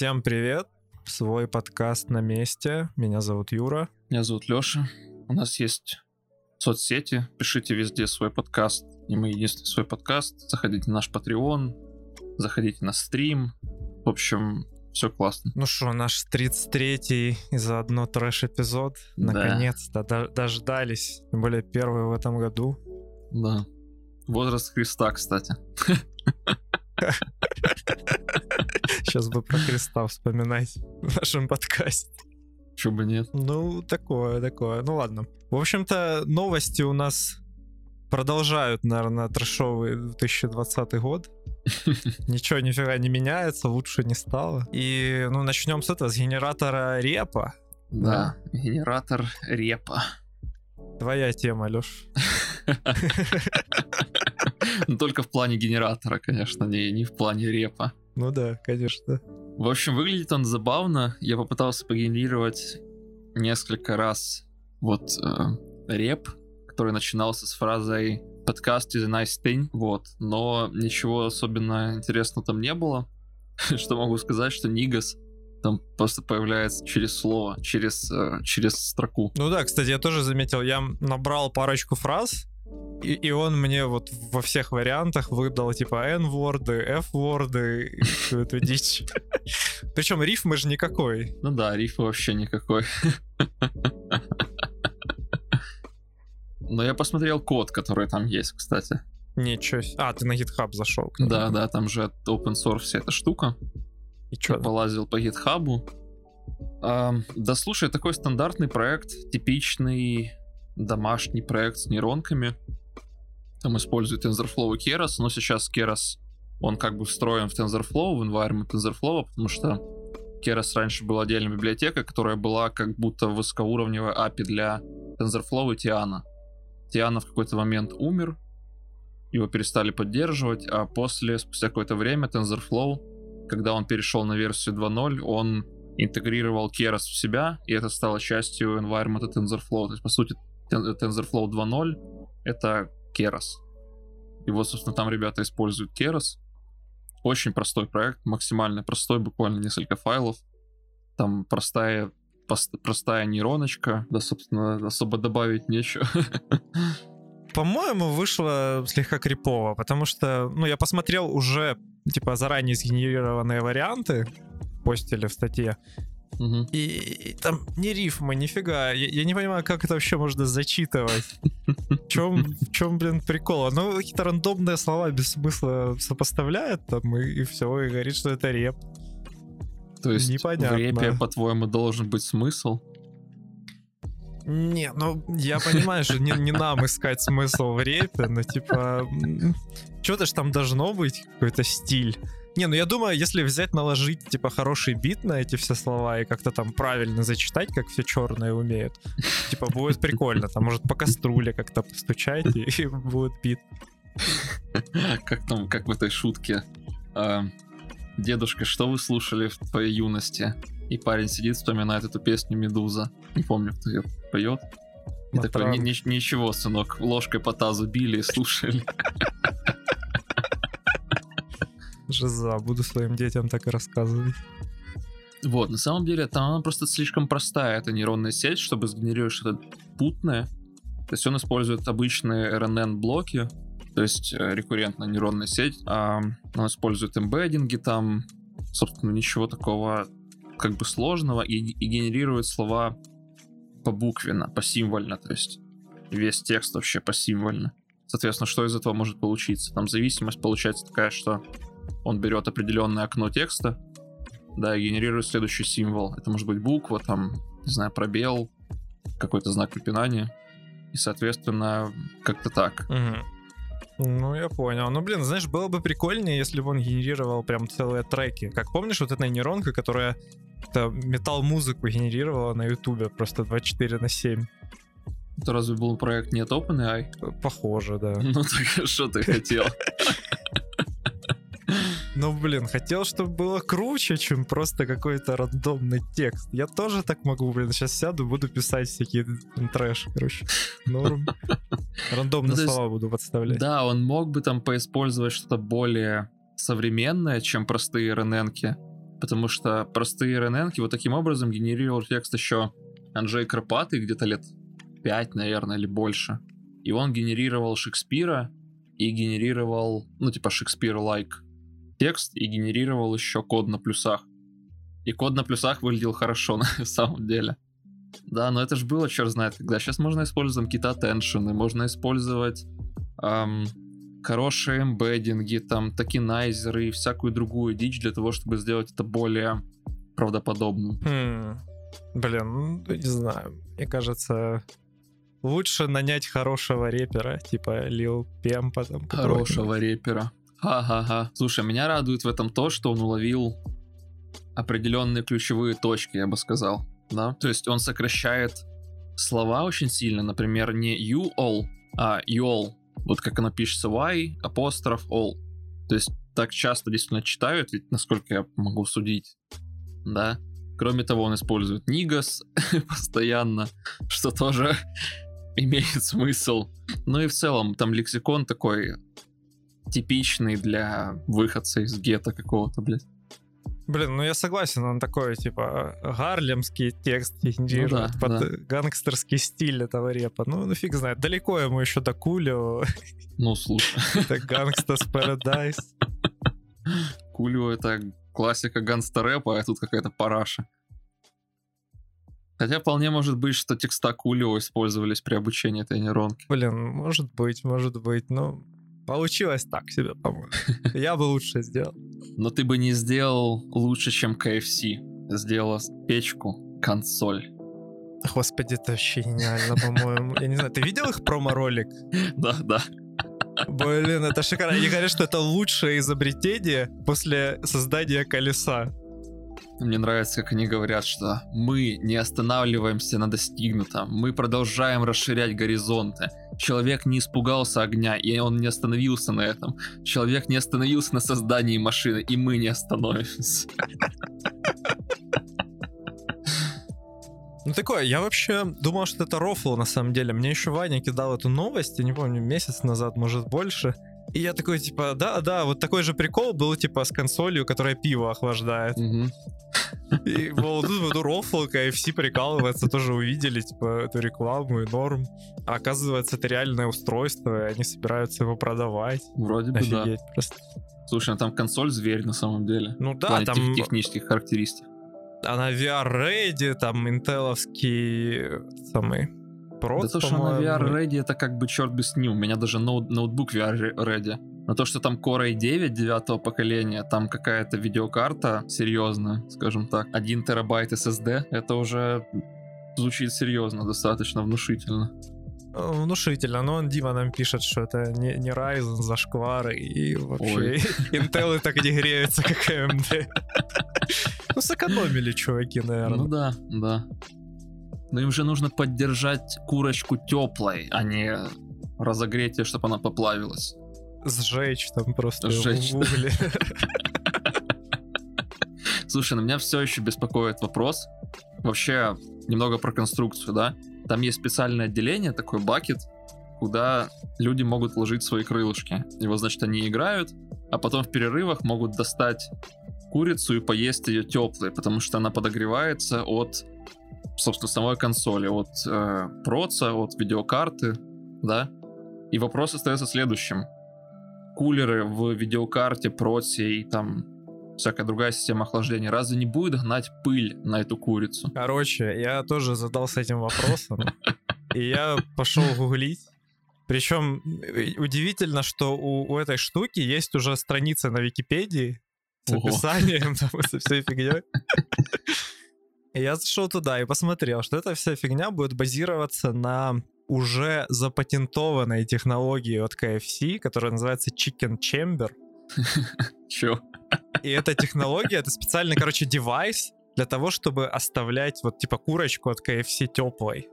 Всем привет! Свой подкаст на месте. Меня зовут Юра. Меня зовут Лёша. У нас есть соцсети. Пишите везде свой подкаст. И мы единственный свой подкаст. Заходите на наш Patreon. Заходите на стрим. В общем, все классно. Ну что, наш 33-й и заодно трэш-эпизод. Да. Наконец-то до- дождались. Тем более первый в этом году. Да. Возраст Христа, кстати. Сейчас бы про Христа вспоминать в нашем подкасте. Чё бы нет. Ну, такое, такое. Ну ладно. В общем-то, новости у нас продолжают, наверное, трэшовый 2020 год. Ничего нифига не меняется, лучше не стало. И, ну, начнем с этого, с генератора репа. Да. Генератор репа. Твоя тема, Леш. Но только в плане генератора, конечно, не, не в плане репа. Ну да, конечно. В общем, выглядит он забавно. Я попытался погенерировать несколько раз вот э, реп, который начинался с фразой «Подкаст is a nice thing», вот. Но ничего особенно интересного там не было. Что могу сказать, что Нигас там просто появляется через слово, через, э, через строку. Ну да, кстати, я тоже заметил, я набрал парочку фраз, и, и он мне вот во всех вариантах выдал типа N-ворды, F-ворды и всю эту дичь. Причем рифмы же никакой. Ну да, рифа вообще никакой. Но я посмотрел код, который там есть, кстати. Ничего себе. А, ты на GitHub зашел. Да, да, там же от open source вся эта штука. И что? полазил по. Ам, да слушай, такой стандартный проект, типичный домашний проект с нейронками. Там используют TensorFlow и Keras, но сейчас Keras, он как бы встроен в TensorFlow, в environment TensorFlow, потому что Keras раньше была отдельная библиотека, которая была как будто высокоуровневая API для TensorFlow и Tiana. Tiana в какой-то момент умер, его перестали поддерживать, а после, спустя какое-то время, TensorFlow когда он перешел на версию 2.0, он интегрировал Keras в себя, и это стало частью environment TensorFlow. То есть, по сути, TensorFlow 2.0 — это Keras. И вот, собственно, там ребята используют Keras. Очень простой проект, максимально простой, буквально несколько файлов. Там простая, простая нейроночка, да, собственно, особо добавить нечего. По-моему, вышло слегка крипово, потому что, ну, я посмотрел уже, типа, заранее сгенерированные варианты, постили в статье, Мгм. и, и там не рифмы, нифига. Я, я не понимаю, как это вообще можно зачитывать. В чем, в чем, блин, прикол? Ну, какие-то рандомные слова без смысла сопоставляет там, и, все, и говорит, что это реп. То есть Непонятно. в репе, по-твоему, должен быть смысл? Не, ну, я понимаю, что не, не нам искать смысл в репе, но, типа, что-то ж там должно быть, какой-то стиль. Не, ну я думаю, если взять, наложить, типа, хороший бит на эти все слова и как-то там правильно зачитать, как все черные умеют, типа, будет прикольно. Там, может, по каструле как-то постучать, и, и будет бит. Как там, как в этой шутке. А, Дедушка, что вы слушали в твоей юности? И парень сидит, вспоминает эту песню «Медуза». Не помню, кто ее поет. И такой, правда. «Ни- ни- ничего, сынок, ложкой по тазу били и слушали. Жиза, буду своим детям так и рассказывать. Вот, на самом деле, там она просто слишком простая, эта нейронная сеть, чтобы сгенерировать что-то путное. То есть он использует обычные RNN-блоки, то есть э, рекуррентная нейронная сеть. а он использует эмбеддинги там, собственно, ничего такого как бы сложного, и, и генерирует слова побуквенно, посимвольно, то есть весь текст вообще посимвольно. Соответственно, что из этого может получиться? Там зависимость получается такая, что он берет определенное окно текста, да, и генерирует следующий символ. Это может быть буква, там, не знаю, пробел, какой-то знак препинания. И, соответственно, как-то так. Мгм. Ну, я понял. Ну, блин, знаешь, было бы прикольнее, если бы он генерировал прям целые треки. Как помнишь, вот эта нейронка, которая метал-музыку генерировала на Ютубе просто 24 на 7. Это разве был проект не от OpenAI? Похоже, да. Ну так что ты хотел? Ну, блин, хотел, чтобы было круче, чем просто какой-то рандомный текст. Я тоже так могу, блин. Сейчас сяду, буду писать всякие трэш, короче. Норм. Рандомные Ну, слова буду подставлять. Да, он мог бы там поиспользовать что-то более современное, чем простые rnn потому что простые РНН вот таким образом генерировал текст еще Анджей Кропатый где-то лет 5, наверное, или больше. И он генерировал Шекспира и генерировал, ну, типа Шекспир-лайк текст и генерировал еще код на плюсах. И код на плюсах выглядел хорошо на самом деле. Да, но это же было, черт знает, когда. Сейчас можно использовать какие-то attention, можно использовать эм, хорошие эмбеддинги, там, токенайзеры и всякую другую дичь для того, чтобы сделать это более правдоподобным. Хм. Блин, ну, не знаю. Мне кажется, лучше нанять хорошего репера, типа Лил Пемпа. Там, хорошего репера. Ха-ха-ха. Слушай, меня радует в этом то, что он уловил определенные ключевые точки, я бы сказал. Да? То есть он сокращает слова очень сильно. Например, не you all, а you all. Вот как оно пишется y, апостроф all. То есть так часто действительно читают, ведь насколько я могу судить. Да? Кроме того, он использует нигас постоянно, что тоже имеет смысл. Ну и в целом, там лексикон такой типичный для выходца из гетто какого-то, блядь. Блин, ну я согласен, он такой, типа, гарлемский текст генерирует ну, да, под да. гангстерский стиль этого репа. Ну, ну фиг знает, далеко ему еще до Кулио. Ну, слушай. Это Gangsta's Paradise. Кулио — это классика ганста рэпа, а тут какая-то параша. Хотя вполне может быть, что текста Кулио использовались при обучении этой нейронки. Блин, может быть, может быть, но Получилось так себе, по-моему. Я бы лучше сделал. Но ты бы не сделал лучше, чем KFC. Сделала печку, консоль. Господи, это вообще гениально, по-моему. Я не знаю, ты видел их промо-ролик? Да, да. Блин, это шикарно. Они говорят, что это лучшее изобретение после создания колеса. Мне нравится, как они говорят, что мы не останавливаемся на достигнутом, мы продолжаем расширять горизонты. Человек не испугался огня, и он не остановился на этом. Человек не остановился на создании машины, и мы не остановимся. Ну такое, я вообще думал, что это рофл на самом деле. Мне еще Ваня кидал эту новость, я не помню, месяц назад, может больше. И я такой, типа, да, да, вот такой же прикол был, типа, с консолью, которая пиво охлаждает. И вот тут вот рофл, KFC прикалывается, тоже увидели, типа, эту рекламу и норм. А оказывается, это реальное устройство, и они собираются его продавать. Вроде бы, да. просто. Слушай, ну там консоль зверь на самом деле. Ну да, там... технических характеристик. Она VR-ready, там интеловский самый Pro, да то, что на VR Ready, это как бы черт бы с ним. У меня даже ноут, ноутбук VR Ready. Но то, что там Core i9 девятого поколения, там какая-то видеокарта серьезная, скажем так, 1 терабайт SSD, это уже звучит серьезно, достаточно внушительно. Э, внушительно, но он Дима нам пишет, что это не, не Ryzen зашквары и вообще Intel так не греются, как AMD. Ну, сэкономили чуваки, наверное. Ну да, да. Но им же нужно поддержать курочку теплой, а не разогреть ее, чтобы она поплавилась. Сжечь там просто Сжечь. в угле. Слушай, на меня все еще беспокоит вопрос. Вообще, немного про конструкцию, да? Там есть специальное отделение, такой бакет, куда люди могут ложить свои крылышки. И вот, значит, они играют, а потом в перерывах могут достать курицу и поесть ее теплой, потому что она подогревается от собственно, самой консоли, от э, проца, от видеокарты, да. И вопрос остается следующим. Кулеры в видеокарте, проце и там всякая другая система охлаждения, разве не будет гнать пыль на эту курицу? Короче, я тоже задался этим вопросом, и я пошел гуглить. Причем э, удивительно, что у, у этой штуки есть уже страница на Википедии с описанием там, со всей фигней. Я зашел туда и посмотрел, что эта вся фигня будет базироваться на уже запатентованной технологии от KFC, которая называется Chicken Chamber. Чё? И эта технология, это специальный, короче, девайс для того, чтобы оставлять вот типа курочку от KFC теплой.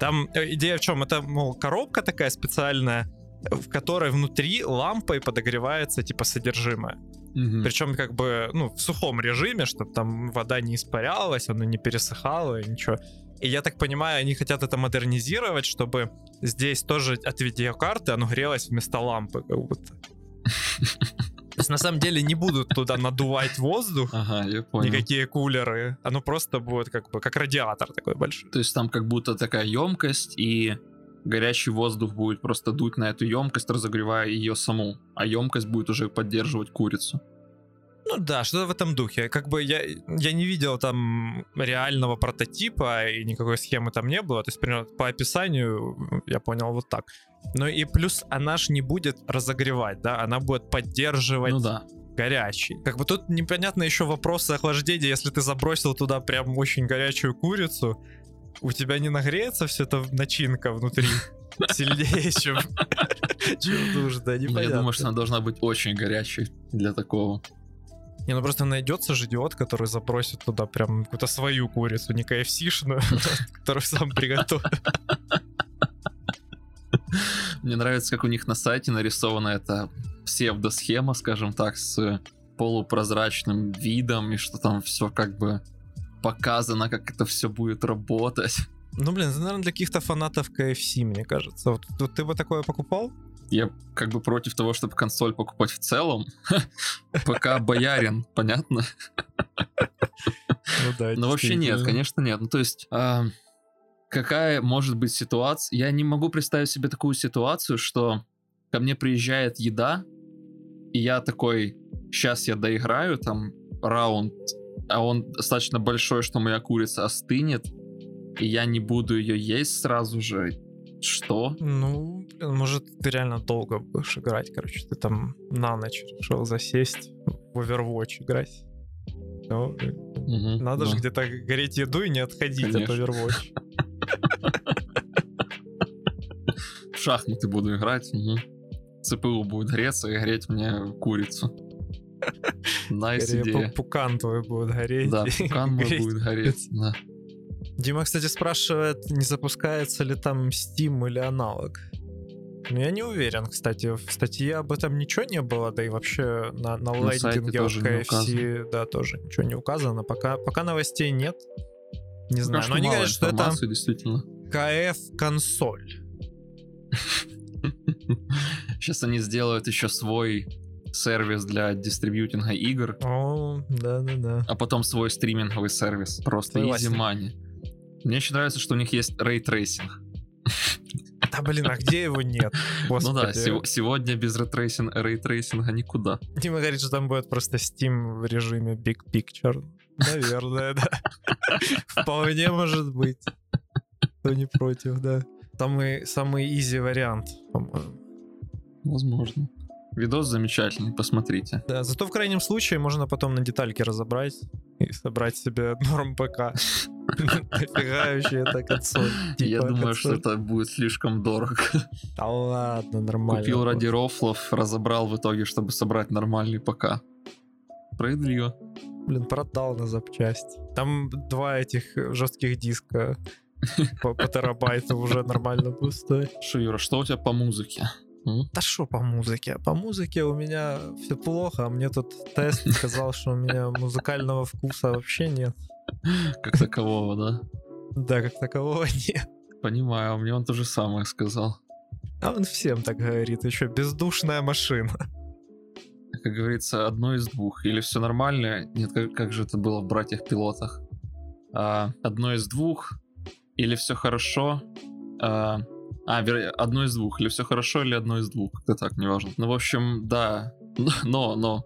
Там э, идея в чем? Это, мол, коробка такая специальная, в которой внутри лампой подогревается типа содержимое. Угу. Причем как бы, ну, в сухом режиме, чтобы там вода не испарялась, она не пересыхала, и ничего. И я так понимаю, они хотят это модернизировать, чтобы здесь тоже от видеокарты оно грелось вместо лампы, как будто. То есть на самом деле не будут туда надувать воздух, Ага, я понял. никакие кулеры. Оно просто будет как бы как радиатор такой большой. То есть там как будто такая емкость, и горячий воздух будет просто дуть на эту емкость, разогревая ее саму. А емкость будет уже поддерживать курицу. Ну да, что-то в этом духе. Как бы я, я не видел там реального прототипа, и никакой схемы там не было. То есть, примерно по описанию я понял вот так. Ну и плюс она ж не будет разогревать, да, она будет поддерживать Ну да. горячий. Как бы тут непонятно еще вопросы охлаждения, если ты забросил туда прям очень горячую курицу, у тебя не нагреется все это начинка внутри сильнее, чем, чем нужно. Я Непонятно. думаю, что она должна быть очень горячей для такого. Не, ну просто найдется же идиот, который забросит туда прям какую-то свою курицу, не KFC-шную, которую сам приготовил. Мне нравится, как у них на сайте нарисована эта псевдосхема, скажем так, с полупрозрачным видом, и что там все как бы показано, как это все будет работать. Ну, блин, это, наверное, для каких-то фанатов KFC, мне кажется. Вот, вот ты бы такое покупал? Я как бы против того, чтобы консоль покупать в целом. Пока боярин, понятно? Ну да, вообще нет, конечно нет. Ну то есть, а, какая может быть ситуация? Я не могу представить себе такую ситуацию, что ко мне приезжает еда, и я такой, сейчас я доиграю там раунд, а он достаточно большой, что моя курица остынет, и я не буду ее есть сразу же. Что? Ну, может, ты реально долго будешь играть, короче. Ты там на ночь решил засесть в Overwatch играть. Ну, Мгм, надо да. же где-то гореть еду и не отходить от Конечно. Overwatch. В шахматы буду играть. ЦПУ будет греться и греть мне курицу. Nice идея. пу- пукан твой будет гореть. Да, пукан мой будет гореть. Да. Дима, кстати, спрашивает, не запускается ли там Steam или аналог. Ну, я не уверен, кстати. В статье об этом ничего не было, да и вообще на, на На лендинге KFC, да, тоже ничего не указано. Пока, пока новостей нет. Не знаю, Пока но они говорят, что это действительно. KFConsole. Сейчас они сделают еще свой сервис для distributing а игр, О, да-да-да. а потом свой стриминговый сервис. Просто Согласен. easy money. Мне еще нравится, что у них есть ray tracing. Да блин, а где его нет? Ну да, Господи. сего- сегодня без рейтрейсинга, рейтрейсинга никуда. Дима говорит, что там будет просто Steam в режиме Big Picture. Наверное, да. Вполне может быть. Кто не против, да. Самый, самый easy вариант, по-моему. Возможно. Видос замечательный, посмотрите. Да, зато в крайнем случае можно потом на детальки разобрать и собрать себе норм ПК. Нафига вообще эта консоль? Я Типа думаю, что это будет слишком дорого. Да ладно, нормально. Купил ради рофлов, разобрал в итоге, чтобы собрать нормальный ПК. Справедливо. Блин, продал на запчасть. Там два этих жестких диска по, по терабайту уже нормально будет стоить. Что, Юра, что у тебя по музыке? М? Да что по музыке? По музыке у меня все плохо, а мне тут тест сказал, что у меня музыкального вкуса вообще нет. Как такового, да? Да, как такового нет. Понимаю, а мне он то же самое сказал. А он всем так говорит, еще бездушная машина. Как говорится, одно из двух. Или все нормально, нет, как, как же это было в братьях-пилотах? А, одно из двух, или все хорошо. А, а, веро- одно из двух. Или все хорошо, или одно из двух. Как-то так, неважно. Ну, в общем, да. Но, но.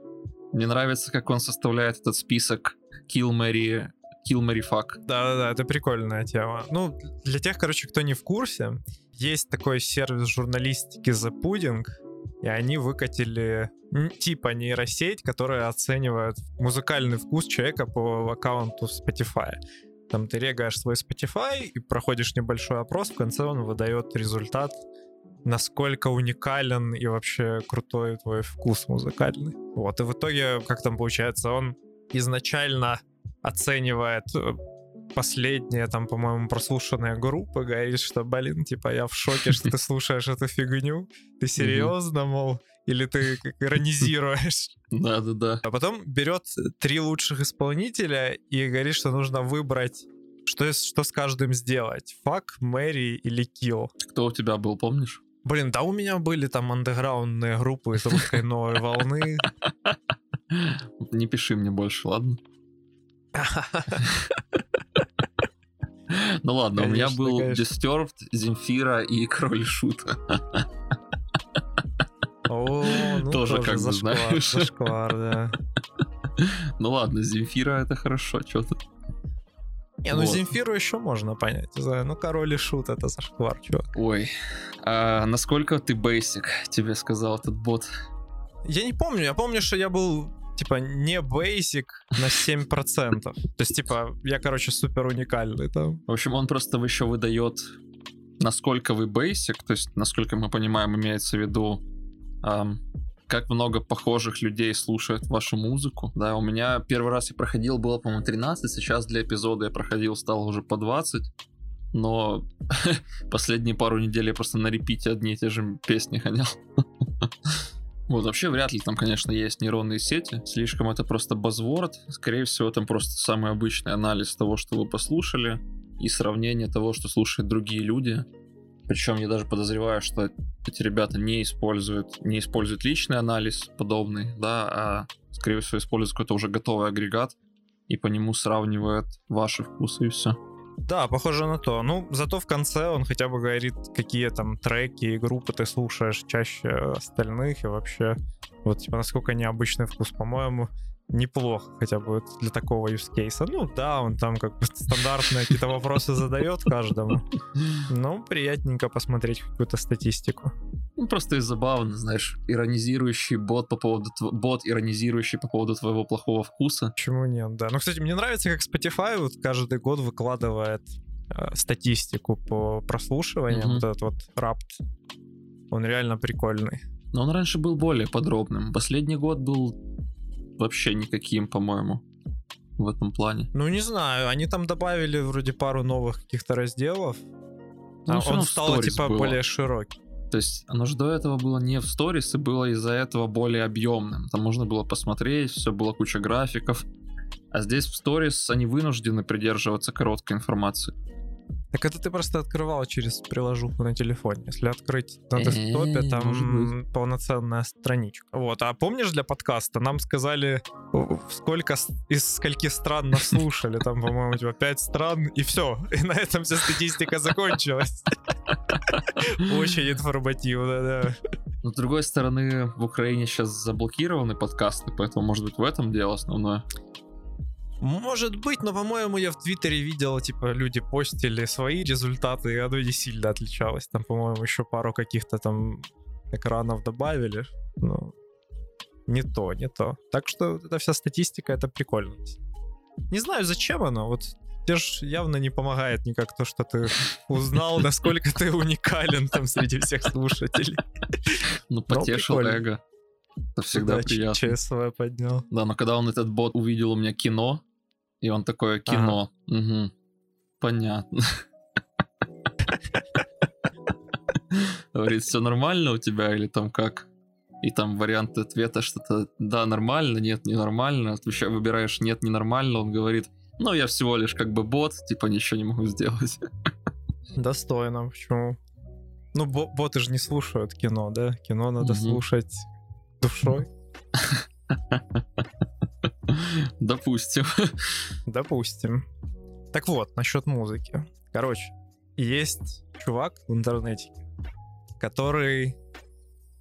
Мне нравится, как он составляет этот список Kill Mary, Kill Mary Fuck. Да-да-да, это прикольная тема. Ну, для тех, короче, кто не в курсе, есть такой сервис журналистики The Pudding, и они выкатили типа нейросеть, которая оценивает музыкальный вкус человека по аккаунту Spotify. Там ты регаешь свой Spotify и проходишь небольшой опрос, в конце он выдает результат, насколько уникален и вообще крутой твой вкус музыкальный. Вот, и в итоге, как там получается, он изначально оценивает э, последние, там, по-моему, прослушанные группы, говорит, что, блин, типа, я в шоке, что ты слушаешь эту фигню. Ты серьезно, мол? Или ты иронизируешь? Да-да-да. А потом берет три лучших исполнителя и говорит, что нужно выбрать, что, с- что с каждым сделать. Фак, Мэри или Килл. Кто у тебя был, помнишь? Блин, да у меня были там андеграундные группы из русской новой волны. Не пиши мне больше, ладно? Ну ладно, у меня был. Disturbed, Земфира и Король и Шут. О, ну Тоже как бы, зашквар, знаешь. зашквар, да. Ну ладно, Земфира это хорошо, что ты. Не, ну Вот. Земфиру еще можно понять. Ну, король и шут это зашквар, чувак. Ой, а насколько ты basic, тебе сказал этот бот? Я не помню, я помню, что я был типа не basic на 7%. То есть, типа, я, короче, супер уникальный там. В общем, он просто еще выдает, насколько вы basic, то есть, насколько мы понимаем, имеется в виду, как много похожих людей слушает вашу музыку. Да, у меня первый раз я проходил, было, по-моему, 13, сейчас для эпизода я проходил, стало уже по 20. Но последние пару недель я просто на репите одни и те же песни гонял. Вот, вообще вряд ли там, конечно, есть нейронные сети. Слишком это просто базворд. Скорее всего, там просто самый обычный анализ того, что вы послушали, и сравнение того, что слушают другие люди. Причем я даже подозреваю, что эти ребята не используют, не используют личный анализ подобный, да, а скорее всего используют какой-то уже готовый агрегат и по нему сравнивают ваши вкусы и все. Да, похоже на то. Ну, зато в конце он хотя бы говорит, какие там треки и группы ты слушаешь чаще остальных, и вообще, вот, типа, насколько необычный вкус, по-моему, неплохо хотя бы для такого юзкейса. Ну да, он там как бы стандартные какие-то вопросы задает каждому. Ну, приятненько посмотреть какую-то статистику. Ну, просто и забавно, знаешь, иронизирующий бот по поводу бот, иронизирующий по поводу твоего плохого вкуса. Почему нет, да. Ну, кстати, мне нравится, как Spotify вот каждый год выкладывает э, статистику по прослушиваниям. Мгм. Вот этот вот рапт. Он реально прикольный. Но он раньше был более подробным. Последний год был вообще никаким, по-моему, в этом плане. Ну, не знаю, они там добавили вроде пару новых каких-то разделов. Ну, а он стал типа было. более широкий. То есть оно же до этого было не в сторис, и было из-за этого более объемным. Там можно было посмотреть, все было куча графиков. А здесь в сторис они вынуждены придерживаться короткой информации. Так это ты просто открывал через приложуху на телефоне. Если открыть на десктопе, Э, там может полноценная страничка. Вот. А помнишь для подкаста нам сказали, сколько из скольки стран нас слушали? Там, по-моему, типа 5 стран, и все. И на этом вся статистика закончилась. Очень информативно, да. Но с другой стороны, в Украине сейчас заблокированы подкасты, поэтому, может быть, в этом дело основное. Может быть, но, по-моему, я в Твиттере видел, типа, люди постили свои результаты, и оно не сильно отличалось. Там, по-моему, еще пару каких-то там экранов добавили. Ну, не то, не то. Так что эта вся статистика, это прикольно. Не знаю, зачем оно, вот тебе ж явно не помогает никак то, что ты узнал, насколько ты уникален там среди всех слушателей. Ну, потешил эго. Это всегда Да, приятно. ЧСВ поднял. Да, но когда он, этот бот, увидел у меня кино, и он такое кино. Мгм. Понятно. Говорит, все нормально у тебя или там как? И там варианты ответа что-то да, нормально, нет, ненормально. Отвеча- Выбираешь нет, ненормально. Он говорит, ну, я всего лишь как бы бот, типа ничего не могу сделать. Достойно, почему? Ну, бо- боты же не слушают кино, да? Кино надо Мгм. слушать душой. Допустим. Допустим. Так вот, насчет музыки. Короче, есть чувак в интернете, который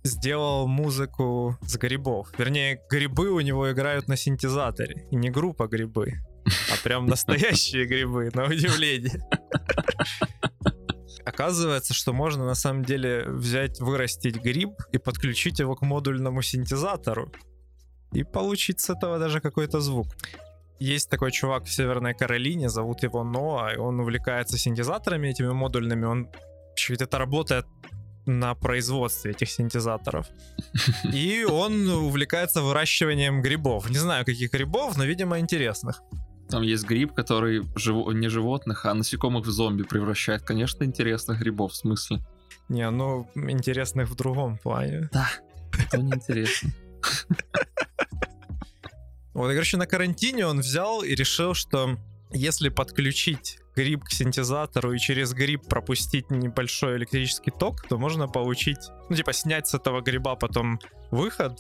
сделал музыку с грибов. Вернее, грибы у него играют на синтезаторе. И не группа грибы, а прям настоящие грибы, на удивление. Оказывается, что можно на самом деле взять, вырастить гриб и подключить его к модульному синтезатору. И получить с этого даже какой-то звук. Есть такой чувак в Северной Каролине, зовут его Ноа, и он увлекается синтезаторами этими модульными. Он еще где-то работает на производстве этих синтезаторов. И он увлекается выращиванием грибов. Не знаю, каких грибов, но, видимо, интересных. Там есть гриб, который живо- не животных, а насекомых в зомби превращает. Конечно, интересных грибов, в смысле. Не, ну, интересных в другом плане. Это неинтересно. Вот, короче, на карантине он взял и решил, что если подключить гриб к синтезатору и через гриб пропустить небольшой электрический ток, то можно получить, ну, типа, снять с этого гриба потом выход,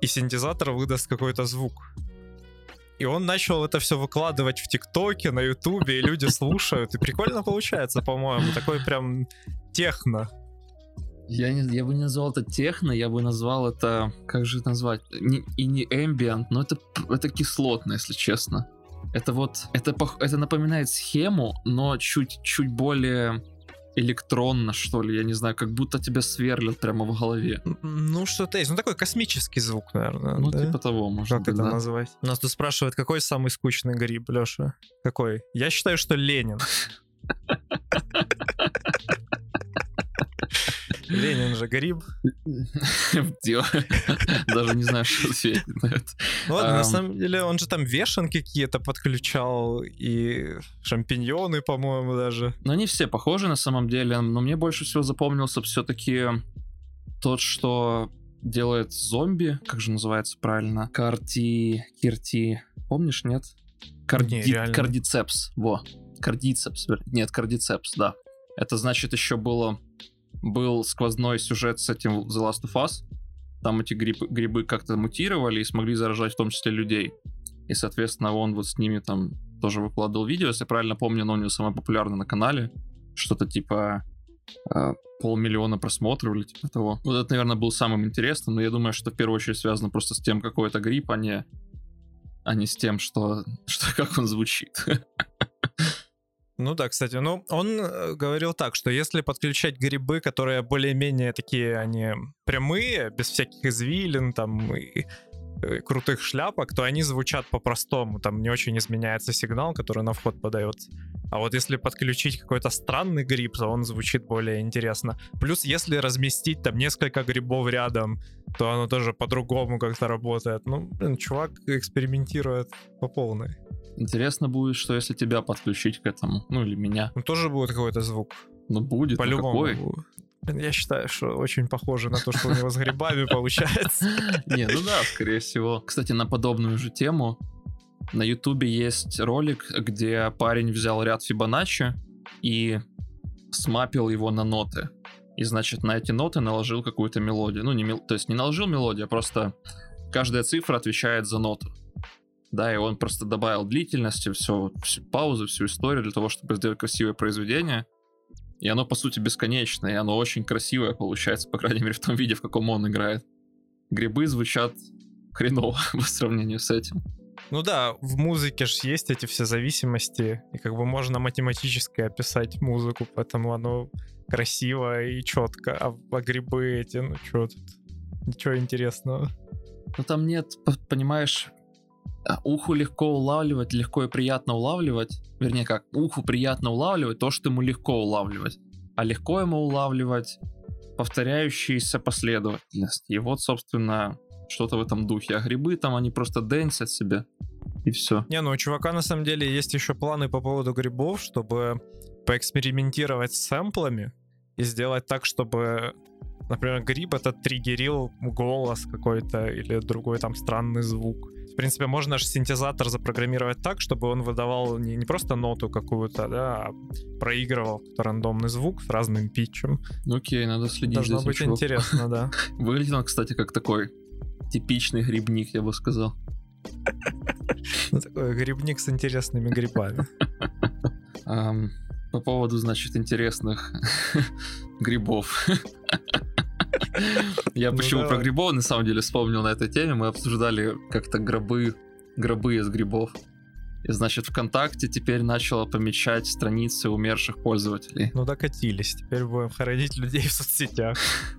и синтезатор выдаст какой-то звук. И он начал это все выкладывать в ТикТоке, на Ютубе, и люди слушают. И прикольно получается, по-моему. Такой прям техно. Я, не, я бы не назвал это техно, я бы назвал это, как же это назвать, не, и не ambient, но это, это кислотно, если честно. Это вот, это, это напоминает схему, но чуть-чуть более электронно, что ли, я не знаю, как будто тебя сверлят прямо в голове. Ну, что-то есть. Ну, такой космический звук, наверное. Ну, да? типа того, можно Как это да? назвать? Нас тут спрашивают, какой самый скучный гриб, Леша? Какой? Я считаю, что Ленин. Ленин же гриб. Даже не знаю, что ответить на это. Ну ладно, на самом деле он же там вешенки какие-то подключал и шампиньоны, по-моему, даже. Но они все похожи на самом деле, но мне больше всего запомнился все-таки тот, что делает зомби, как же называется правильно? Карти... Кирти... Помнишь, нет? Карди... Не. Кардицепс. Во. Кардицепс. Нет, кардицепс, да. Это значит еще было... Был сквозной сюжет с этим The Last of Us. Там эти грибы, грибы как-то мутировали и смогли заражать в том числе людей. И, соответственно, он вот с ними там тоже выкладывал видео. Если я правильно помню, но у него самое популярное на канале. Что-то типа э, полмиллиона просмотров или типа того. Вот это, наверное, был самым интересным, но я думаю, что в первую очередь связано просто с тем, какой это гриб, а не, а не с тем, что, что как он звучит. Ну да, кстати, ну он э, говорил так, что если подключать грибы, которые более-менее такие, они прямые, без всяких извилин там и э, крутых шляпок, то они звучат по-простому, там не очень изменяется сигнал, который на вход подается. А вот если подключить какой-то странный гриб, то он звучит более интересно. Плюс если разместить там несколько грибов рядом, то оно тоже по-другому как-то работает. Ну, блин, чувак экспериментирует по полной. Интересно будет, что если тебя подключить к этому, ну или меня. Ну тоже будет какой-то звук. Ну будет, ну По-любому. Блин, Я считаю, что очень похоже на то, что у него с грибами получается. Не, ну да, скорее всего. Кстати, на подобную же тему на Ютубе есть ролик, где парень взял ряд Фибоначчи и смапил его на ноты. И, значит, на эти ноты наложил какую-то мелодию. Ну, не мел... то есть не наложил мелодию, а просто каждая цифра отвечает за ноту. Да, и он просто добавил длительности, все, всю паузу, всю историю для того, чтобы сделать красивое произведение. И оно, по сути, бесконечное, и оно очень красивое получается, по крайней мере, в том виде, в каком он играет. Грибы звучат хреново по сравнению с этим. Ну да, в музыке же есть эти все зависимости, и как бы можно математически описать музыку, поэтому оно красиво и четко, а, а грибы эти, ну что тут, ничего интересного. Ну там нет, понимаешь, уху легко улавливать, легко и приятно улавливать. Вернее, как, уху приятно улавливать то, что ему легко улавливать. А легко ему улавливать повторяющиеся последовательности. И вот, собственно, что-то в этом духе. А грибы там, они просто дэнсят себе. И все. Не, ну у чувака на самом деле есть еще планы по поводу грибов, чтобы поэкспериментировать с сэмплами и сделать так, чтобы, например, гриб этот триггерил голос какой-то или другой там странный звук. В принципе, можно же синтезатор запрограммировать так, чтобы он выдавал не, не просто ноту какую-то, да, а проигрывал какой-то рандомный звук с разным питчем. Ну окей, надо следить за Должно этим быть чуваком. интересно, да. Выглядит он, кстати, как такой типичный грибник, я бы сказал. Такой грибник с интересными грибами. По поводу, значит, интересных грибов. Я Ну почему про грибов на самом деле вспомнил на этой теме. Мы обсуждали как-то гробы, гробы из грибов. И, значит, ВКонтакте теперь начала помечать страницы умерших пользователей. Ну, докатились. Теперь будем хоронить людей в соцсетях.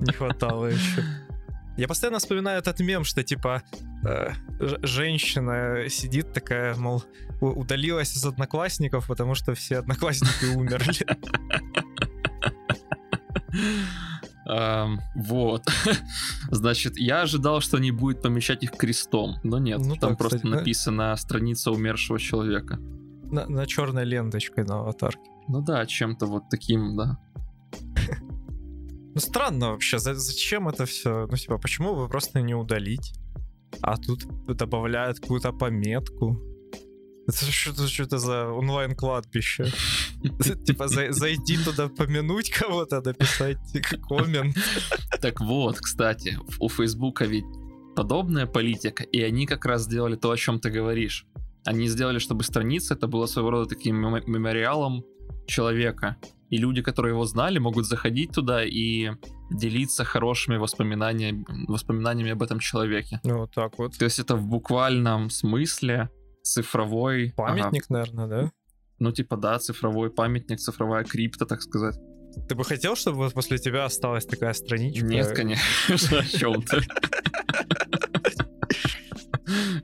Не хватало еще. Я постоянно вспоминаю этот мем, что типа э, женщина сидит такая, мол, удалилась из одноклассников, потому что все одноклассники умерли. Вот. Значит, я ожидал, что они будут помещать их крестом, но нет. Ну там просто написано страница умершего человека. На черной ленточкой на аватарке. Ну да, чем-то вот таким, да. Ну странно вообще, за- зачем это все? Ну типа, почему бы просто не удалить? А тут добавляют какую-то пометку. Это что-то что за онлайн-кладбище. Типа зайти туда, помянуть кого-то, написать коммент. Так вот, кстати, у Фейсбука ведь подобная политика, и они как раз сделали то, о чем ты говоришь. Они сделали, чтобы страница это была своего рода таким мемориалом человека. И люди, которые его знали, могут заходить туда и делиться хорошими воспоминаниями, воспоминаниями об этом человеке. Ну, вот так вот. То есть это в буквальном смысле цифровой... Памятник, ага. наверное, да? Ну, типа, да, цифровой памятник, цифровая крипта, так сказать. Ты бы хотел, чтобы вот после тебя осталась такая страничка? Нет, конечно, о чем ты.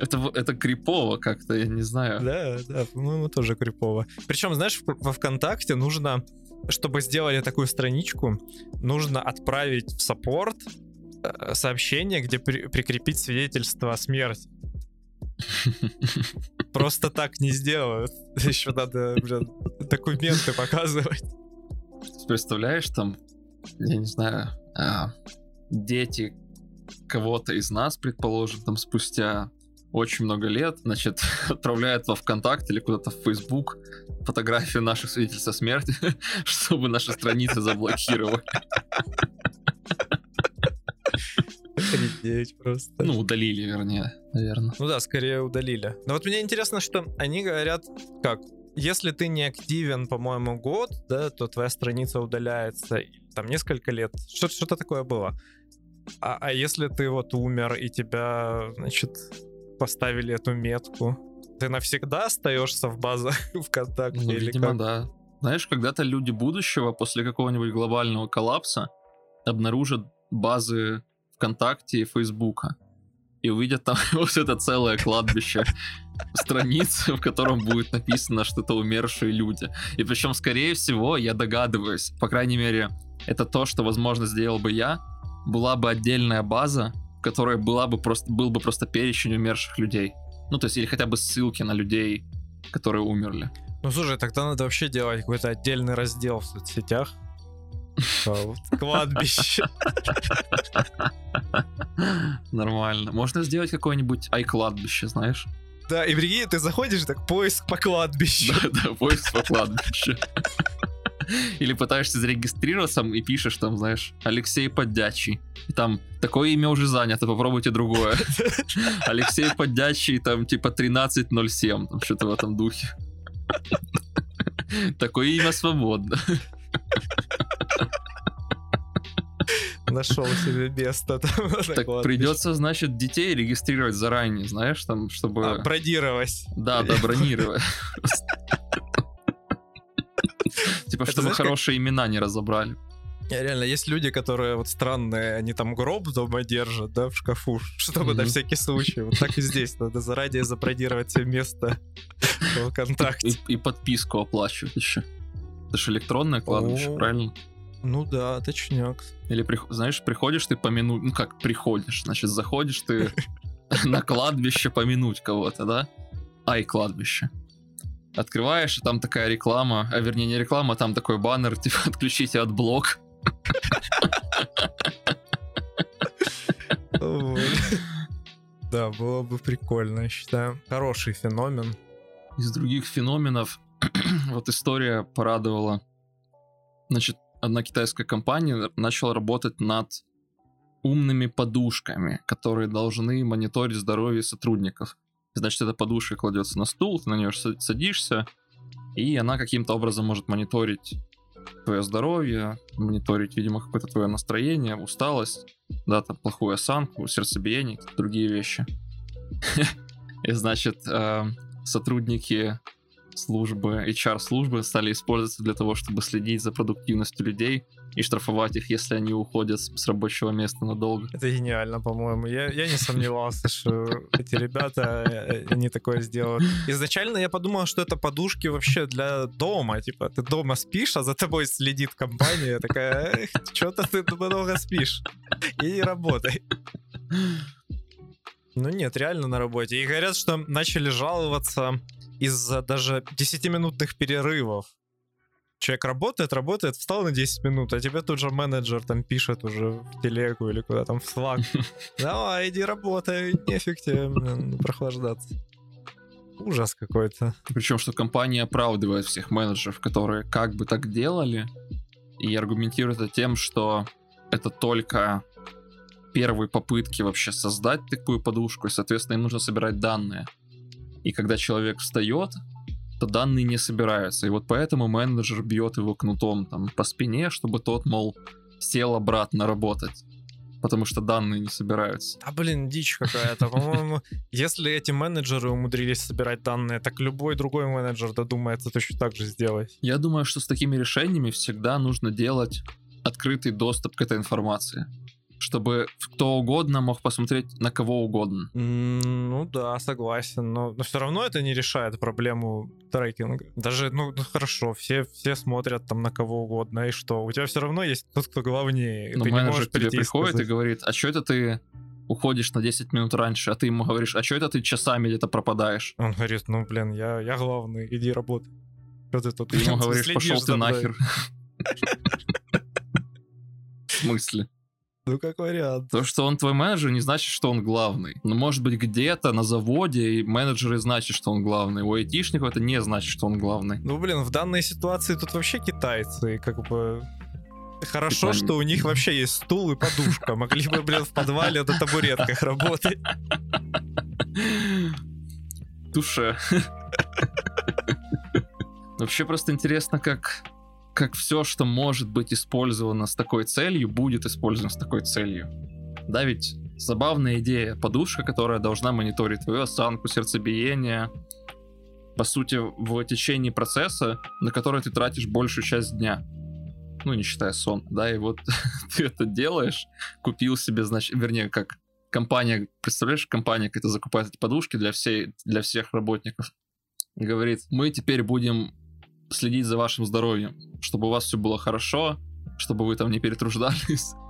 Это, это крипово как-то, я не знаю. Да, да, по-моему, тоже крипово. Причем, знаешь, во ВКонтакте нужно, чтобы сделали такую страничку, нужно отправить в саппорт э, сообщение, где при, прикрепить свидетельство о смерти. Просто так не сделают. Еще надо, блин, документы показывать. Представляешь, там, я не знаю, а, дети кого-то из нас, предположим, там спустя очень много лет, значит, отправляют во ВКонтакте или куда-то в Facebook фотографию наших свидетельств о смерти, чтобы наши страницы заблокировали. Охренеть просто. Ну, удалили, вернее, наверное. Ну да, скорее удалили. Но вот мне интересно, что они говорят, как, если ты не активен, по-моему, год, да, то твоя страница удаляется там несколько лет. Что-то что такое было. А, а если ты вот умер и тебя, значит, поставили эту метку, ты навсегда остаешься в базах ВКонтакте ну, или видимо, как? да. Знаешь, когда-то люди будущего после какого-нибудь глобального коллапса обнаружат базы ВКонтакте и Фейсбука и увидят там вот это целое кладбище страниц, в котором будет написано, что это умершие люди. И причем, скорее всего, я догадываюсь, по крайней мере, это то, что, возможно, сделал бы я, была бы отдельная база, в которой была бы просто, был бы просто перечень умерших людей. Ну, то есть, или хотя бы ссылки на людей, которые умерли. Ну, слушай, тогда надо вообще делать какой-то отдельный раздел в соцсетях. Кладбище. Нормально. Можно сделать какое-нибудь ай-кладбище, знаешь? Да, и прикинь, ты заходишь, так поиск по кладбищу. Да, да, поиск по кладбищу. Или пытаешься зарегистрироваться и пишешь там, знаешь, Алексей Поддячий. И там такое имя уже занято, попробуйте другое. Алексей Поддячий, там типа 1307, там что-то в этом духе. Такое имя свободно. Нашел себе место. Там, так придется, значит, детей регистрировать заранее, знаешь, там, чтобы... А, бронировать. Да, да, бронировать. Типа, чтобы хорошие имена не разобрали. Реально, есть люди, которые вот странные, они там гроб дома держат, да, в шкафу, чтобы mm-hmm. на всякий случай. Вот так и здесь надо заранее забронировать себе место в ВКонтакте. И, и подписку оплачивать еще. Это же электронное кладбище, О, правильно? Ну да, точняк. Или, знаешь, приходишь ты помянуть, ну как приходишь, значит, заходишь ты на кладбище помянуть кого-то, да? Ай, кладбище открываешь, и там такая реклама, а вернее не реклама, а там такой баннер, типа отключите от блок. Да, было бы прикольно, я считаю. Хороший феномен. Из других феноменов вот история порадовала. Значит, одна китайская компания начала работать над умными подушками, которые должны мониторить здоровье сотрудников. Значит, эта подушка кладется на стул, ты на нее садишься, и она каким-то образом может мониторить твое здоровье, мониторить, видимо, какое-то твое настроение, усталость, да, там, плохую осанку, сердцебиение, другие вещи. И, значит, э, сотрудники службы, HR-службы стали использоваться для того, чтобы следить за продуктивностью людей и штрафовать их, если они уходят с рабочего места надолго. Это гениально, по-моему. Я, я не сомневался, что эти ребята, э, они такое сделают. Изначально я подумал, что это подушки вообще для дома. Типа, ты дома спишь, а за тобой следит компания. Такая, что-то ты много спишь. И работай. Ну нет, реально на работе. И говорят, что начали жаловаться из-за даже 10-минутных перерывов. Человек работает, работает, встал на 10 минут, а тебе тут же менеджер там пишет уже в телегу или куда там в Slack. Давай, иди работай, нефиг тебе прохлаждаться. ужас какой-то. Причем, что компания оправдывает всех менеджеров, которые как бы так делали, и аргументирует это тем, что это только первые попытки вообще создать такую подушку, и, соответственно, им нужно собирать данные. И когда человек встает, то данные не собираются. И вот поэтому менеджер бьет его кнутом там по спине, чтобы тот, мол, сел обратно работать. Потому что данные не собираются. А блин, дичь какая-то. По-моему, если эти менеджеры умудрились собирать данные, так любой другой менеджер додумается точно так же сделать. Я думаю, что с такими решениями всегда нужно делать открытый доступ к этой информации чтобы кто угодно мог посмотреть на кого угодно. Ну да, согласен, но, но все равно это не решает проблему трекинга. Даже, ну, ну хорошо, все, все смотрят там на кого угодно, и что? У тебя все равно есть тот, кто главнее. Но ты менеджер к тебе приходит и говорит, а что это ты уходишь на 10 минут раньше, а ты ему говоришь, а что это ты часами где-то пропадаешь? Он говорит, ну блин, я, я главный, иди работай. Что ты тут? Ты ему говоришь, пошел ты нахер. В смысле? Ну, как вариант. То, что он твой менеджер, не значит, что он главный. Но может быть где-то на заводе и менеджеры значит, что он главный. У айтишников это не значит, что он главный. Ну, блин, в данной ситуации тут вообще китайцы, как бы... Хорошо, типа... что у них вообще есть стул и подушка. Могли бы, блин, в подвале на табуретках работать. Душе. Вообще просто интересно, как как все, что может быть использовано с такой целью, будет использовано с такой целью. Да, ведь забавная идея. Подушка, которая должна мониторить твою осанку, сердцебиение, по сути, в течение процесса, на который ты тратишь большую часть дня. Ну, не считая сон, да, и вот ты это делаешь, купил себе, значит, вернее, как компания, представляешь, компания какая-то закупает эти подушки для, всей, для всех работников. Говорит, мы теперь будем следить за вашим здоровьем, чтобы у вас все было хорошо, чтобы вы там не перетруждались.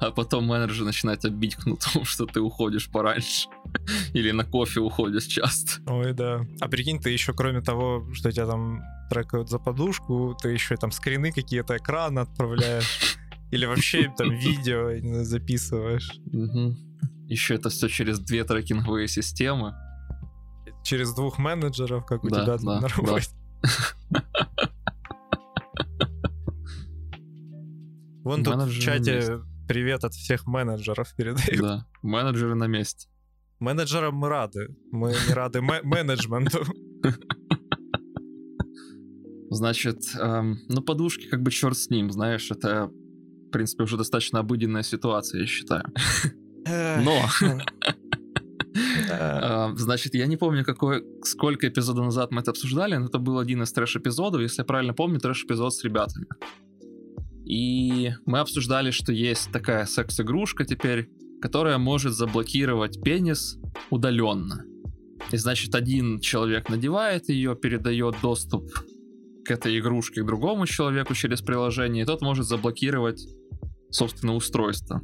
А потом менеджер начинает оббить кнутом, что ты уходишь пораньше. Или на кофе уходишь часто. Ой, да. А прикинь, ты еще кроме того, что тебя там трекают за подушку, ты еще там скрины какие-то экрана отправляешь. Или вообще там видео записываешь. Угу. Еще это все через две трекинговые системы. Через двух менеджеров, как у да, тебя да, на работе. Да. Вон тут в чате привет от всех менеджеров передаю. Да, менеджеры на месте. Менеджерам мы рады. Мы не рады менеджменту. Значит, эм, ну подушки как бы черт с ним, знаешь, это, в принципе, уже достаточно обыденная ситуация, я считаю. Но значит, я не помню, какой, сколько эпизодов назад мы это обсуждали, но это был один из трэш-эпизодов, если я правильно помню, трэш-эпизод с ребятами. И мы обсуждали, что есть такая секс-игрушка теперь, которая может заблокировать пенис удаленно. И значит, один человек надевает ее, передает доступ к этой игрушке к другому человеку через приложение, и тот может заблокировать, собственно, устройство.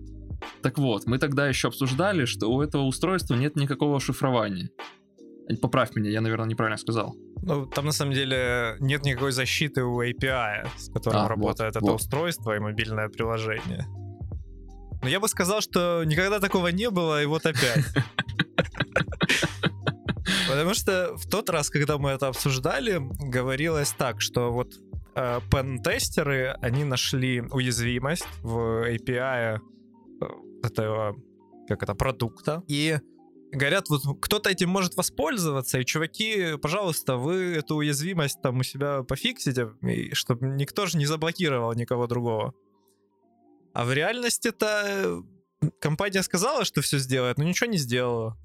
Так вот, мы тогда еще обсуждали, что у этого устройства нет никакого шифрования. Поправь меня, я, наверное, неправильно сказал. Ну, там на самом деле нет никакой защиты у API, с которым а, работает вот, это вот. устройство и мобильное приложение. Но я бы сказал, что никогда такого не было, и вот опять. Потому что в тот раз, когда мы это обсуждали, говорилось так, что вот э, пен-тестеры, они нашли уязвимость в API этого, как это, продукта. И говорят, вот кто-то этим может воспользоваться, и чуваки, пожалуйста, вы эту уязвимость там у себя пофиксите, чтобы никто же не заблокировал никого другого. А в реальности-то компания сказала, что все сделает, но ничего не сделала.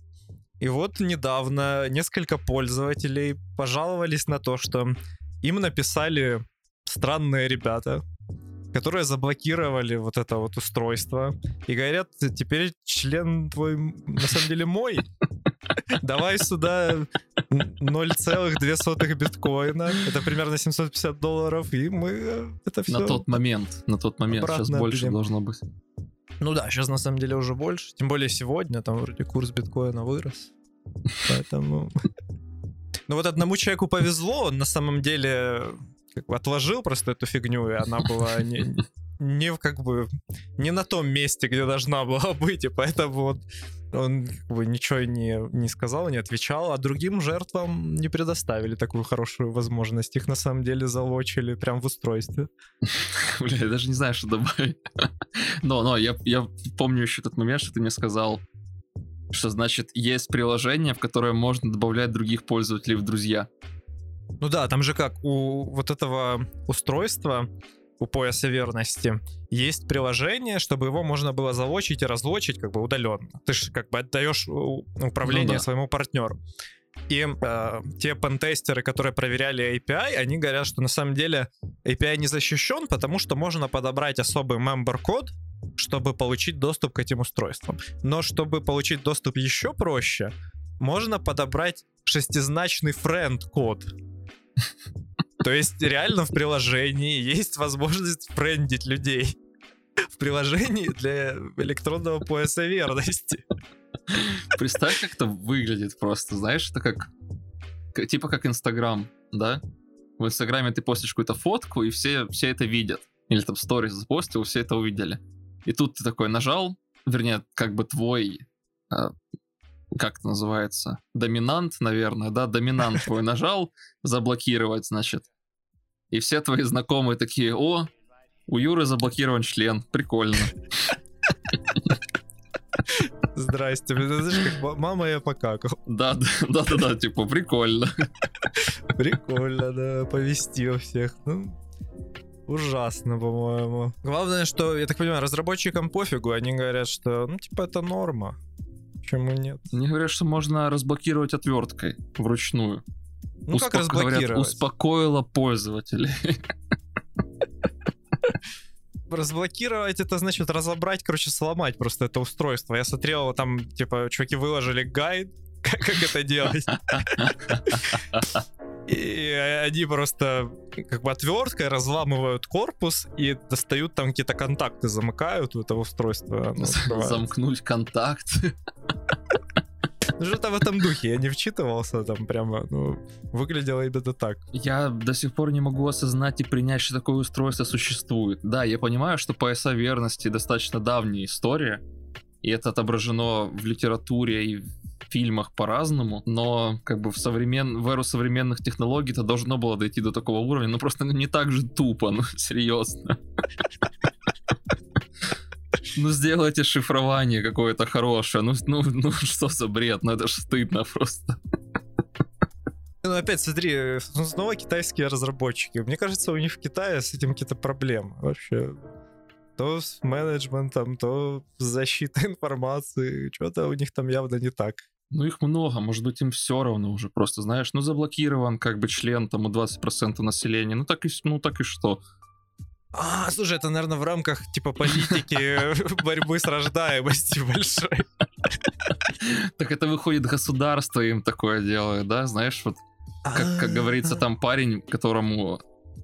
И вот недавно несколько пользователей пожаловались на то, что им написали странные ребята, которые заблокировали вот это вот устройство. И говорят, теперь член твой на самом деле мой. Давай сюда 0,2 биткоина. Это примерно 750 долларов. И мы э, это все... На тот момент. На тот момент. Сейчас больше должно быть. Ну да, сейчас на самом деле уже больше. Тем более сегодня там вроде курс биткоина вырос. Поэтому... Ну вот одному человеку повезло, он на самом деле отложил просто эту фигню, и она была не, не как бы не на том месте, где должна была быть, и поэтому вот он как бы ничего не, не сказал, не отвечал, а другим жертвам не предоставили такую хорошую возможность. Их на самом деле залочили прям в устройстве. Бля, я даже не знаю, что добавить. Но, но, я, я помню еще тот момент, что ты мне сказал, что значит есть приложение, в которое можно добавлять других пользователей в друзья. Ну да, там же как у вот этого устройства у пояса верности есть приложение, чтобы его можно было залочить и разлочить как бы удаленно. Ты же как бы отдаешь управление ну, да. своему партнеру. И э, те пентестеры, которые проверяли API, они говорят, что на самом деле API не защищен, потому что можно подобрать особый member код, чтобы получить доступ к этим устройствам. Но чтобы получить доступ еще проще, можно подобрать шестизначный friend код. То есть реально в приложении есть возможность френдить людей. В приложении для электронного пояса верности. Представь, как это выглядит просто, знаешь, это как, типа как Инстаграм, да? В Инстаграме ты постишь какую-то фотку, и все, все это видят. Или там сторис запостил, все это увидели. И тут ты такой нажал, вернее, как бы твой, э, как это называется, доминант, наверное, да, доминант твой нажал, заблокировать, значит. И все твои знакомые такие, о, у Юры заблокирован член, прикольно. Здрасте, знаешь, как мама я покакал. Да, да, да, да, да, типа, прикольно. Прикольно, да, повестил всех. Ну, ужасно, по-моему. Главное, что, я так понимаю, разработчикам пофигу, они говорят, что, ну, типа, это норма. Почему нет? Они говорят, что можно разблокировать отверткой вручную. Ну Успок... как разблокировать? Говорят, успокоила пользователей. Разблокировать это значит разобрать, короче, сломать просто это устройство. Я смотрел, там, типа, чуваки выложили гайд, как, как это делать. И они просто как бы отверткой разламывают корпус и достают там какие-то контакты, замыкают у этого устройства. Замкнуть контакт. Ну что-то в этом духе, я не вчитывался там прямо, ну, выглядело именно так. Я до сих пор не могу осознать и принять, что такое устройство существует. Да, я понимаю, что пояса верности достаточно давняя история, и это отображено в литературе и фильмах по-разному, но как бы в, современ... в эру современных технологий это должно было дойти до такого уровня, но просто не так же тупо, ну серьезно. Ну сделайте шифрование какое-то хорошее. Ну, ну, ну что за бред? Ну это же стыдно просто. Ну опять смотри, ну, снова китайские разработчики. Мне кажется, у них в Китае с этим какие-то проблемы вообще. То с менеджментом, то с защитой информации. Что-то у них там явно не так. Ну их много, может быть им все равно уже просто, знаешь, ну заблокирован как бы член там у 20% населения, ну так и, ну так и что. А, слушай, это, наверное, в рамках типа политики борьбы с рождаемостью большой. Так это выходит государство им такое делает, да? Знаешь, вот как, как говорится, там парень, которому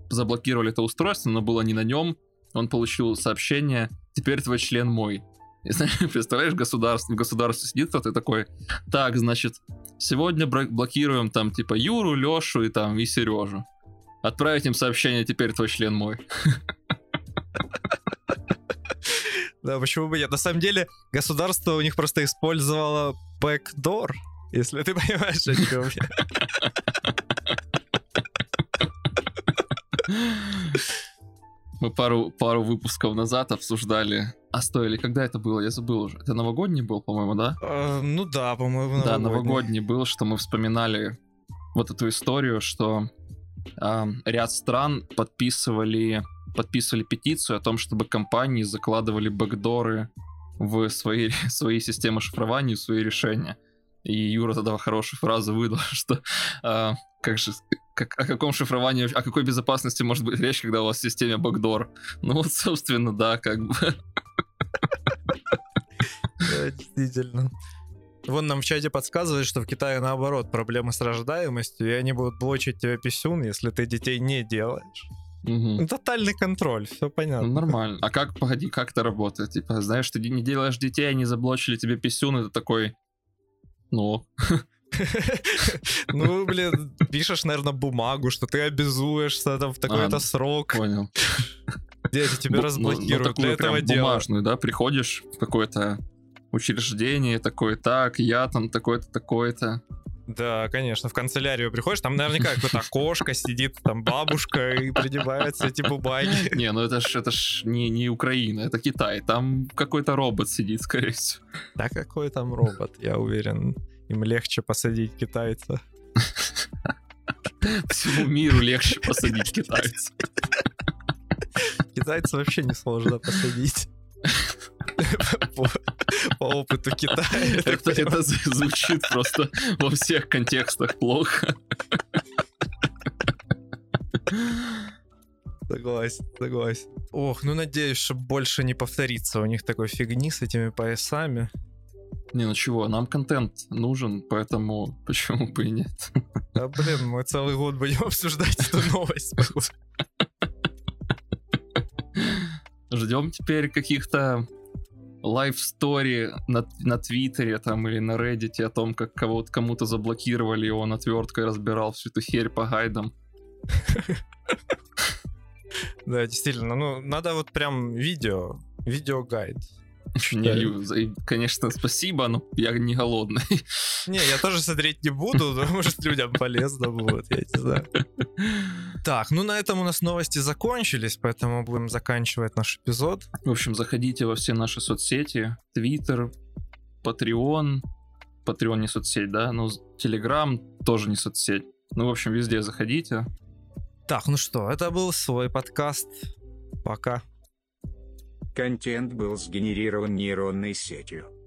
заблокировали это устройство, но было не на нем, он получил сообщение, теперь твой член мой. И, представляешь, государство, государство сидит кто-то такой, так, значит, сегодня блокируем там типа Юру, Лешу и там и Сережу. Отправить им сообщение, теперь твой член мой. Да, почему бы нет? На самом деле, государство у них просто использовало backdoor, если ты понимаешь, о чем я. Мы пару, пару выпусков назад обсуждали. А стоили, когда это было? Я забыл уже. Это новогодний был, по-моему, да? Uh, ну да, по-моему, новогодний. Да, новогодний был, что мы вспоминали вот эту историю, что э, ряд стран подписывали, подписывали петицию о том, чтобы компании закладывали бэкдоры в свои, свои системы шифрования, в свои решения. И Юра тогда хорошую фразу выдал, что э, как же, как, о каком шифровании, о какой безопасности может быть речь, когда у вас в системе бэкдор? Ну вот, собственно, да, как бы. Действительно. Вон нам в чате подсказывают, что в Китае наоборот проблемы с рождаемостью, и они будут блочить тебе писюн, если ты детей не делаешь. Угу. Тотальный контроль, все понятно. Ну, нормально. А как, погоди, как это работает? Типа, знаешь, ты не делаешь детей, они заблочили тебе писюн, это такой... Ну... Ну, блин, пишешь, наверное, бумагу, что ты обязуешься там в такой-то а, срок. Понял. Дети тебе разблокируют. Для этого бумажную, да, приходишь в какой-то учреждение такое так, я там такой-то, такой-то. Да, конечно, в канцелярию приходишь, там наверняка какое-то окошко сидит, там бабушка и принимаются эти бумаги. Не, ну это ж, это ж не, не Украина, это Китай. Там какой-то робот сидит, скорее всего. Да какой там робот, я уверен. Им легче посадить китайца. Всему миру легче посадить китайца. Китайца вообще не сложно посадить. По, опыту Китая. Это звучит просто во всех контекстах плохо. Согласен, согласен. Ох, ну надеюсь, что больше не повторится у них такой фигни с этими поясами. Не, ну чего, нам контент нужен, поэтому почему бы и нет? Да блин, мы целый год будем обсуждать эту новость. Ждем теперь каких-то лайф-стори на, на Твиттере там или на Reddit о том, как кого-то кому-то заблокировали, и он отверткой разбирал всю эту херь по гайдам. Да, действительно, ну надо вот прям видео, видеогайд. Не, конечно, спасибо, но я не голодный. Не, я тоже смотреть не буду, но может людям полезно будет, я не знаю. Так, ну на этом у нас новости закончились, поэтому будем заканчивать наш эпизод. В общем, заходите во все наши соцсети, Twitter, Patreon, Patreon не соцсеть, да, но Telegram тоже не соцсеть. Ну, в общем, везде заходите. Так, ну что, это был свой подкаст. Пока. Контент был сгенерирован нейронной сетью.